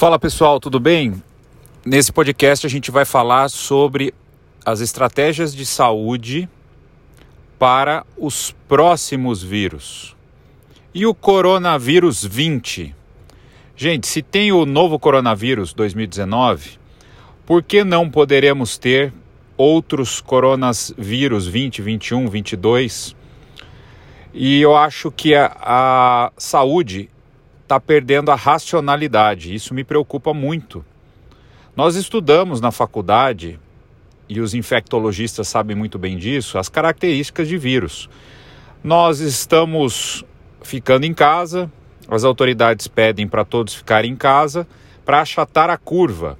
Fala pessoal, tudo bem? Nesse podcast a gente vai falar sobre as estratégias de saúde para os próximos vírus. E o coronavírus 20? Gente, se tem o novo coronavírus 2019, por que não poderemos ter outros coronavírus 20, 21, 22? E eu acho que a, a saúde está perdendo a racionalidade. Isso me preocupa muito. Nós estudamos na faculdade, e os infectologistas sabem muito bem disso, as características de vírus. Nós estamos ficando em casa, as autoridades pedem para todos ficarem em casa para achatar a curva.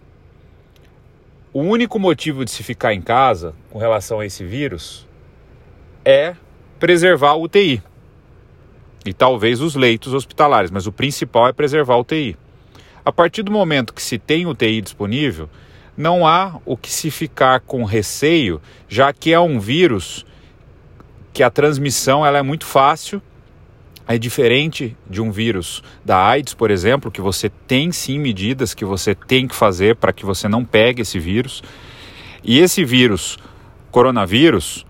O único motivo de se ficar em casa com relação a esse vírus é preservar o UTI e talvez os leitos hospitalares, mas o principal é preservar o UTI. A partir do momento que se tem UTI disponível, não há o que se ficar com receio, já que é um vírus que a transmissão ela é muito fácil, é diferente de um vírus da AIDS, por exemplo, que você tem sim medidas que você tem que fazer para que você não pegue esse vírus. E esse vírus, coronavírus,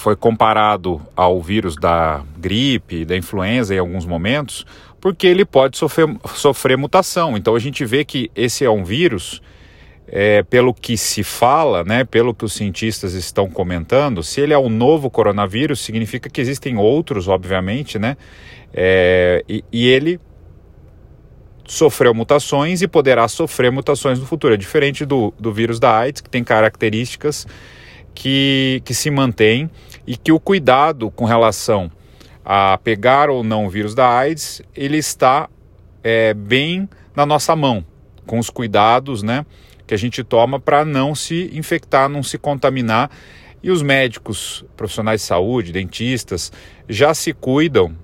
foi comparado ao vírus da gripe, da influenza em alguns momentos, porque ele pode sofrer, sofrer mutação. Então a gente vê que esse é um vírus, é, pelo que se fala, né, pelo que os cientistas estão comentando, se ele é um novo coronavírus, significa que existem outros, obviamente, né? É, e, e ele sofreu mutações e poderá sofrer mutações no futuro. É diferente do, do vírus da AIDS, que tem características que, que se mantém e que o cuidado com relação a pegar ou não o vírus da AIDS, ele está é, bem na nossa mão, com os cuidados né, que a gente toma para não se infectar, não se contaminar. E os médicos, profissionais de saúde, dentistas, já se cuidam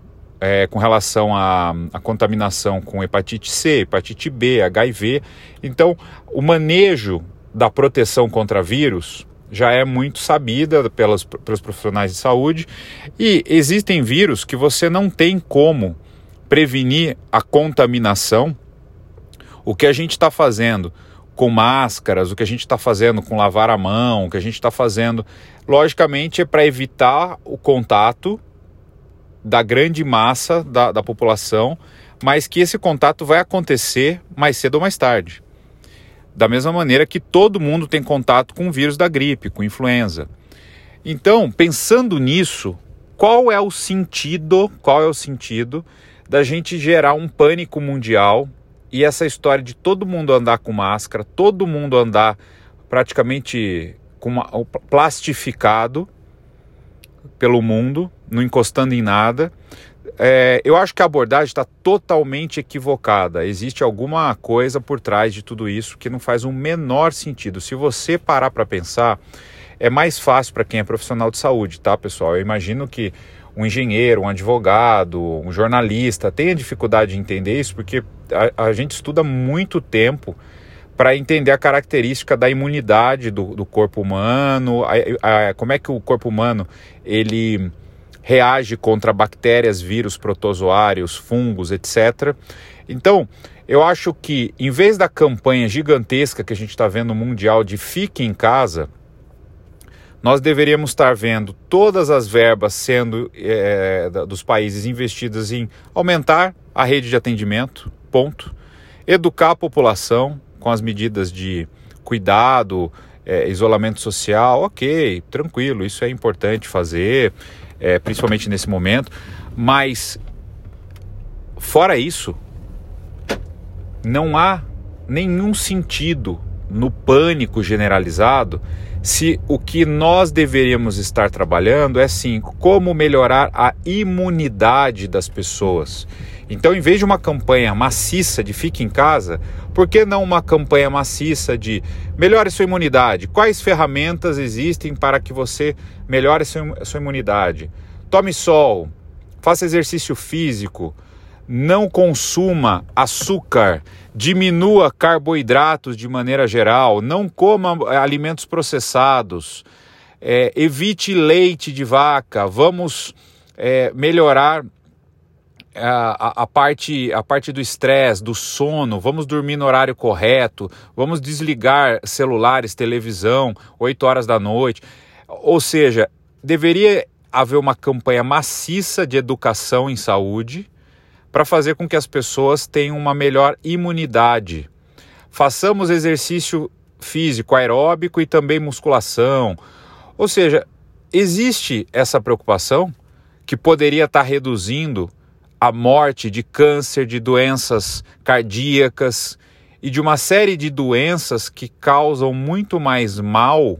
é, com relação à, à, contaminação com hepatite C, hepatite B, HIV. Então, o manejo da proteção contra vírus já é muito sabida pelos, pelos profissionais de saúde e existem vírus que você não tem como prevenir a contaminação. O que a gente está fazendo com máscaras, o que a gente está fazendo com lavar a mão, o que a gente está fazendo, logicamente, é para evitar o contato da grande massa da, da população, mas que esse contato vai acontecer mais cedo ou mais tarde. Da mesma maneira que todo mundo tem contato com o vírus da gripe, com influenza. Então, pensando nisso, qual é o sentido, qual é o sentido da gente gerar um pânico mundial e essa história de todo mundo andar com máscara, todo mundo andar praticamente com uma, plastificado pelo mundo, não encostando em nada, é, eu acho que a abordagem está totalmente equivocada. Existe alguma coisa por trás de tudo isso que não faz o menor sentido. Se você parar para pensar, é mais fácil para quem é profissional de saúde, tá, pessoal? Eu imagino que um engenheiro, um advogado, um jornalista tenha dificuldade de entender isso, porque a, a gente estuda muito tempo para entender a característica da imunidade do, do corpo humano, a, a, como é que o corpo humano ele reage contra bactérias, vírus, protozoários, fungos, etc. Então, eu acho que em vez da campanha gigantesca que a gente está vendo mundial de fique em casa, nós deveríamos estar vendo todas as verbas sendo é, dos países investidas em aumentar a rede de atendimento, ponto. Educar a população com as medidas de cuidado, é, isolamento social, ok, tranquilo, isso é importante fazer é, principalmente nesse momento. Mas, fora isso, não há nenhum sentido no pânico generalizado se o que nós deveríamos estar trabalhando é sim como melhorar a imunidade das pessoas. Então, em vez de uma campanha maciça de fique em casa, por que não uma campanha maciça de melhore sua imunidade? Quais ferramentas existem para que você melhore sua, imunidade? Tome sol, faça exercício físico, não consuma açúcar, diminua carboidratos de maneira geral, não coma eh, alimentos processados, é, evite leite de vaca, vamos é, melhorar a, a, parte, a parte do estresse, do sono, vamos dormir no horário correto, vamos desligar celulares, televisão, 8 horas da noite. Ou seja, deveria haver uma campanha maciça de educação em saúde para fazer com que as pessoas tenham uma melhor imunidade. Façamos exercício físico aeróbico e também musculação. Ou seja, existe essa preocupação que poderia estar reduzindo a morte de câncer, de doenças cardíacas e de uma série de doenças que causam muito mais mal,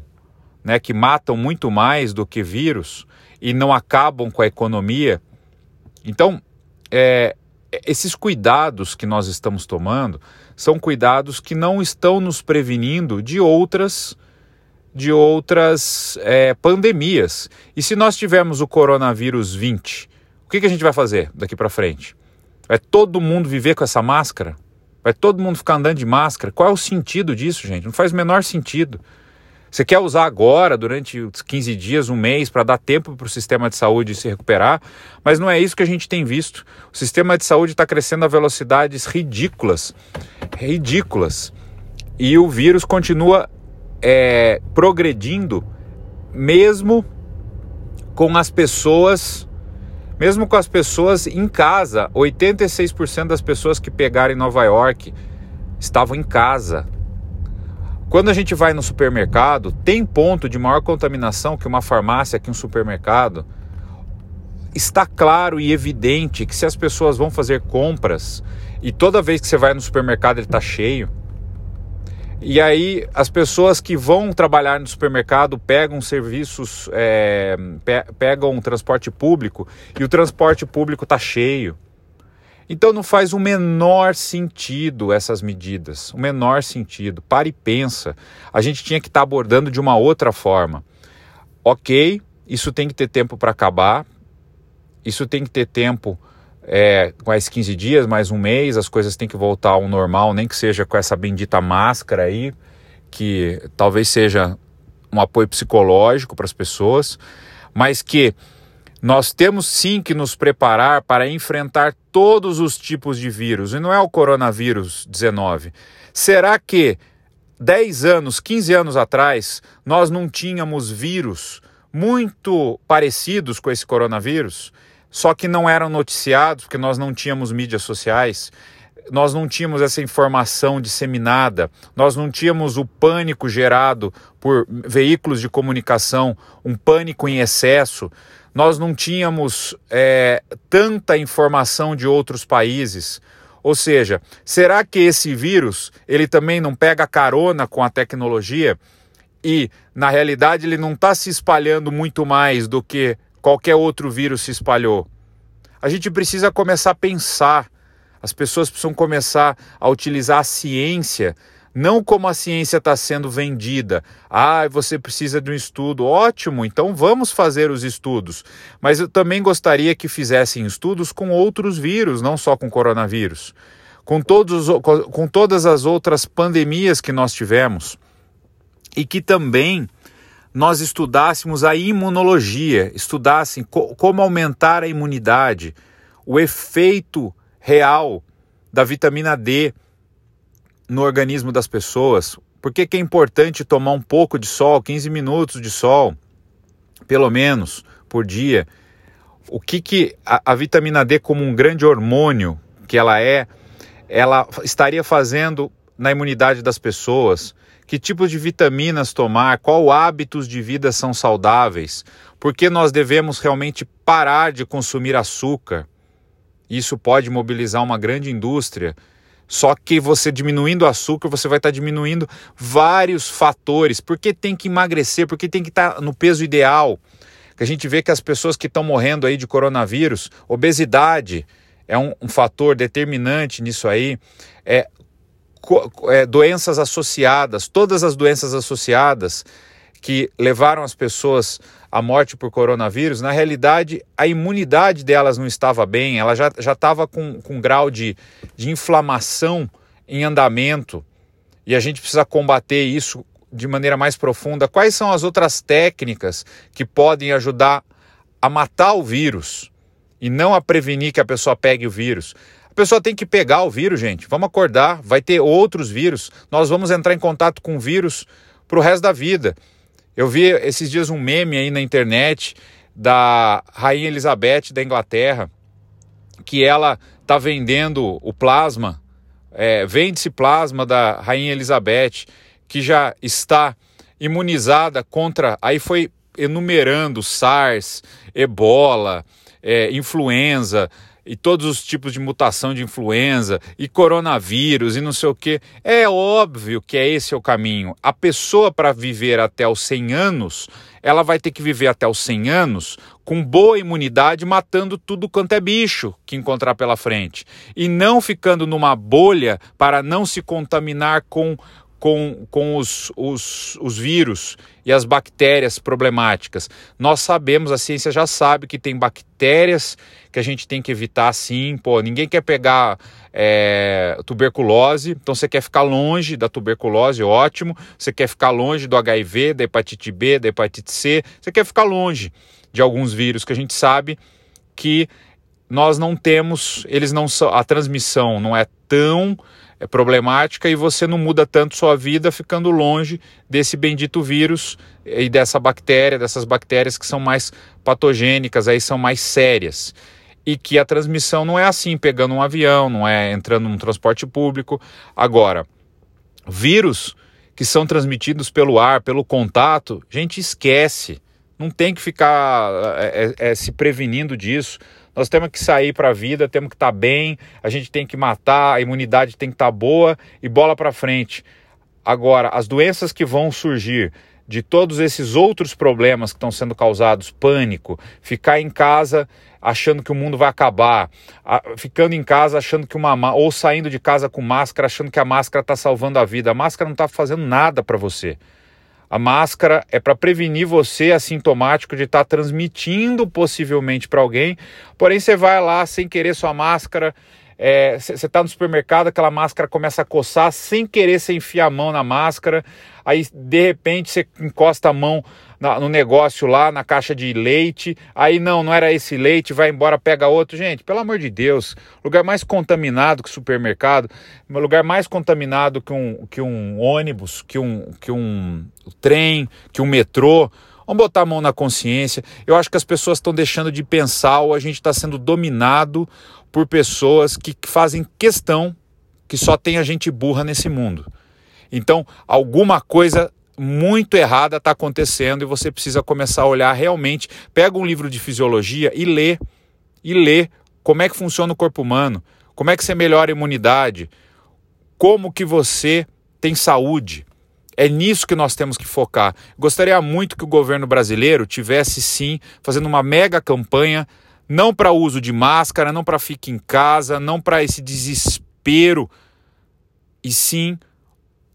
né, que matam muito mais do que vírus e não acabam com a economia. Então, é, esses cuidados que nós estamos tomando são cuidados que não estão nos prevenindo de outras de outras é, pandemias. E se nós tivermos o coronavírus 20, o que, que a gente vai fazer daqui para frente? Vai todo mundo viver com essa máscara? Vai todo mundo ficar andando de máscara? Qual é o sentido disso, gente? Não faz o menor sentido. Você quer usar agora, durante os 15 dias, um mês, para dar tempo para o sistema de saúde se recuperar, mas não é isso que a gente tem visto. O sistema de saúde está crescendo a velocidades ridículas ridículas. E o vírus continua é, progredindo, mesmo com as pessoas, mesmo com as pessoas em casa. 86% das pessoas que pegaram em Nova York estavam em casa. Quando a gente vai no supermercado, tem ponto de maior contaminação que uma farmácia, que um supermercado. Está claro e evidente que se as pessoas vão fazer compras e toda vez que você vai no supermercado ele está cheio, e aí as pessoas que vão trabalhar no supermercado pegam serviços, é, pe pegam transporte público e o transporte público está cheio. Então não faz o menor sentido essas medidas, o menor sentido. Para e pensa. A gente tinha que estar tá abordando de uma outra forma. Ok, isso tem que ter tempo para acabar, isso tem que ter tempo é, mais 15 dias, mais um mês, as coisas têm que voltar ao normal, nem que seja com essa bendita máscara aí, que talvez seja um apoio psicológico para as pessoas, mas que nós temos sim que nos preparar para enfrentar todos os tipos de vírus, e não é o coronavírus 19. Será que 10 anos, 15 anos atrás, nós não tínhamos vírus muito parecidos com esse coronavírus? só que não eram noticiados, porque nós não tínhamos mídias sociais, nós não tínhamos essa informação disseminada, nós não tínhamos o pânico gerado por veículos de comunicação, um pânico em excesso, nós não tínhamos é, tanta informação de outros países. Ou seja, será que esse vírus ele também não pega carona com a tecnologia e na realidade ele não está se espalhando muito mais do que qualquer outro vírus se espalhou. A gente precisa começar a pensar, as pessoas precisam começar a utilizar a ciência, não como a ciência está sendo vendida. Ah, você precisa de um estudo. Ótimo, então vamos fazer os estudos. Mas eu também gostaria que fizessem estudos com outros vírus, não só com coronavírus. Com, todos, com todas as outras pandemias que nós tivemos. E que também nós estudássemos a imunologia, estudassem co como aumentar a imunidade, o efeito real da vitamina D no organismo das pessoas. Por que, que é importante tomar um pouco de sol, 15 minutos de sol, pelo menos, por dia? O que, que a, a vitamina D, como um grande hormônio que ela é, ela estaria fazendo na imunidade das pessoas? que tipos de vitaminas tomar, qual hábitos de vida são saudáveis, porque nós devemos realmente parar de consumir açúcar. Isso pode mobilizar uma grande indústria. Só que você diminuindo o açúcar, você vai estar diminuindo vários fatores. Por que tem que emagrecer? Por que tem que estar no peso ideal? Que a gente vê que as pessoas que estão morrendo aí de coronavírus, obesidade é um, um fator determinante nisso aí. É, é, doenças associadas, todas as doenças associadas que levaram as pessoas à morte por coronavírus, na realidade a imunidade delas não estava bem, ela já estava com, com um grau de, de inflamação em andamento e a gente precisa combater isso de maneira mais profunda. Quais são as outras técnicas que podem ajudar a matar o vírus? e não a prevenir que a pessoa pegue o vírus. A pessoa tem que pegar o vírus, gente. Vamos acordar, vai ter outros vírus. Nós vamos entrar em contato com o vírus para o resto da vida. Eu vi esses dias um meme aí na internet da Rainha Elizabeth da Inglaterra, que ela está vendendo o plasma, é, vende-se plasma da Rainha Elizabeth, que já está imunizada contra. Aí foi enumerando SARS, ebola, é, influenza e todos os tipos de mutação de influenza e coronavírus e não sei o que. É óbvio que é esse o caminho. A pessoa para viver até os 100 anos, ela vai ter que viver até os 100 anos com boa imunidade, matando tudo quanto é bicho que encontrar pela frente. E não ficando numa bolha para não se contaminar com com, com os, os, os vírus e as bactérias problemáticas. Nós sabemos, a ciência já sabe que tem bactérias que a gente tem que evitar sim. Pô, ninguém quer pegar é, tuberculose, então você quer ficar longe da tuberculose, ótimo. Você quer ficar longe do HIV, da hepatite B, da hepatite C. Você quer ficar longe de alguns vírus que a gente sabe que nós não temos, eles não são, a transmissão não é tão problemática e você não muda tanto sua vida ficando longe desse bendito vírus e dessa bactéria, dessas bactérias que são mais patogênicas, aí são mais sérias. E que a transmissão não é assim, pegando um avião, não é entrando num transporte público. Agora, vírus que são transmitidos pelo ar, pelo contato, gente esquece. Não tem que ficar é, é, é se prevenindo disso. Nós temos que sair para a vida, temos que estar tá bem, a gente tem que matar, a imunidade tem que estar tá boa e bola para frente. Agora, as doenças que vão surgir de todos esses outros problemas que estão sendo causados, pânico, ficar em casa achando que o mundo vai acabar, ficando em casa achando que uma ou saindo de casa com máscara achando que a máscara está salvando a vida. A máscara não está fazendo nada para você. A máscara é para prevenir você assintomático de estar tá transmitindo possivelmente para alguém. Porém, você vai lá sem querer sua máscara. Você é, está no supermercado, aquela máscara começa a coçar, sem querer você enfia a mão na máscara. Aí, de repente, você encosta a mão na, no negócio lá, na caixa de leite. Aí não, não era esse leite, vai embora, pega outro. Gente, pelo amor de Deus, lugar mais contaminado que supermercado, lugar mais contaminado que um, que um ônibus, que um, que um trem, que um metrô. Vamos botar a mão na consciência. Eu acho que as pessoas estão deixando de pensar ou a gente está sendo dominado por pessoas que fazem questão que só tenha gente burra nesse mundo. Então, alguma coisa muito errada está acontecendo e você precisa começar a olhar realmente. Pega um livro de fisiologia e lê. E lê como é que funciona o corpo humano, como é que você melhora a imunidade, como que você tem saúde. É nisso que nós temos que focar. Gostaria muito que o governo brasileiro tivesse sim fazendo uma mega campanha, não para uso de máscara, não para fique em casa, não para esse desespero, e sim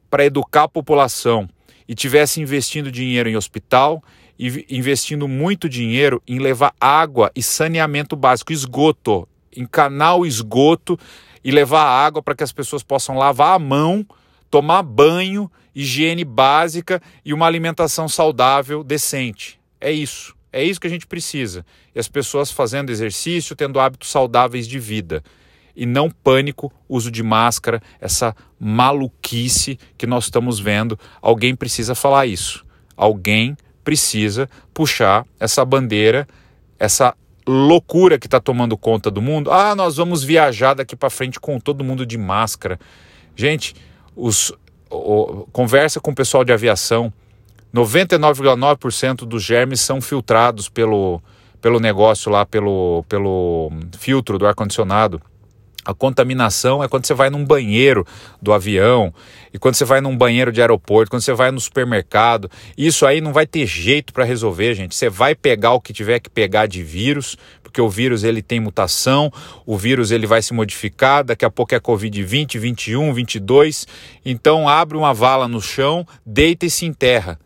para educar a população e tivesse investindo dinheiro em hospital e investindo muito dinheiro em levar água e saneamento básico, esgoto, em canal esgoto e levar água para que as pessoas possam lavar a mão, tomar banho, higiene básica e uma alimentação saudável decente. É isso. É isso que a gente precisa. E as pessoas fazendo exercício, tendo hábitos saudáveis de vida e não pânico, uso de máscara, essa maluquice que nós estamos vendo. Alguém precisa falar isso. Alguém precisa puxar essa bandeira, essa loucura que está tomando conta do mundo. Ah, nós vamos viajar daqui para frente com todo mundo de máscara. Gente, os, o, conversa com o pessoal de aviação. 99,9% dos germes são filtrados pelo, pelo negócio lá, pelo, pelo filtro do ar-condicionado. A contaminação é quando você vai num banheiro do avião, e quando você vai num banheiro de aeroporto, quando você vai no supermercado. Isso aí não vai ter jeito para resolver, gente. Você vai pegar o que tiver que pegar de vírus, porque o vírus ele tem mutação, o vírus ele vai se modificar, daqui a pouco é Covid 20, 21, 22. Então abre uma vala no chão, deita e se enterra.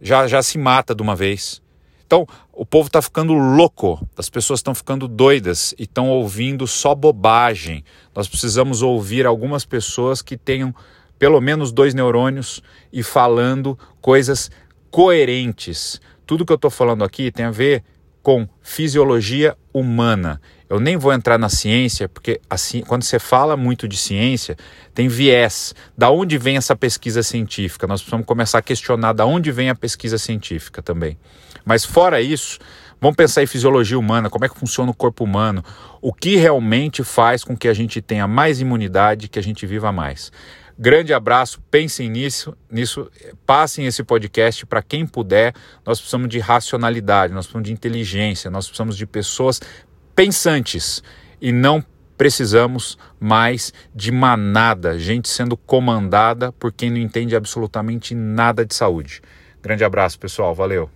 Já, já se mata de uma vez. Então, o povo está ficando louco, as pessoas estão ficando doidas e estão ouvindo só bobagem. Nós precisamos ouvir algumas pessoas que tenham pelo menos dois neurônios e falando coisas coerentes. Tudo que eu estou falando aqui tem a ver com fisiologia humana. Eu nem vou entrar na ciência, porque assim, quando você fala muito de ciência, tem viés. Da onde vem essa pesquisa científica? Nós precisamos começar a questionar da onde vem a pesquisa científica também. Mas fora isso, vamos pensar em fisiologia humana, como é que funciona o corpo humano, o que realmente faz com que a gente tenha mais imunidade, que a gente viva mais. Grande abraço, pensem nisso, nisso, passem esse podcast para quem puder. Nós precisamos de racionalidade, nós precisamos de inteligência, nós precisamos de pessoas pensantes e não precisamos mais de manada, gente sendo comandada por quem não entende absolutamente nada de saúde. Grande abraço, pessoal, valeu.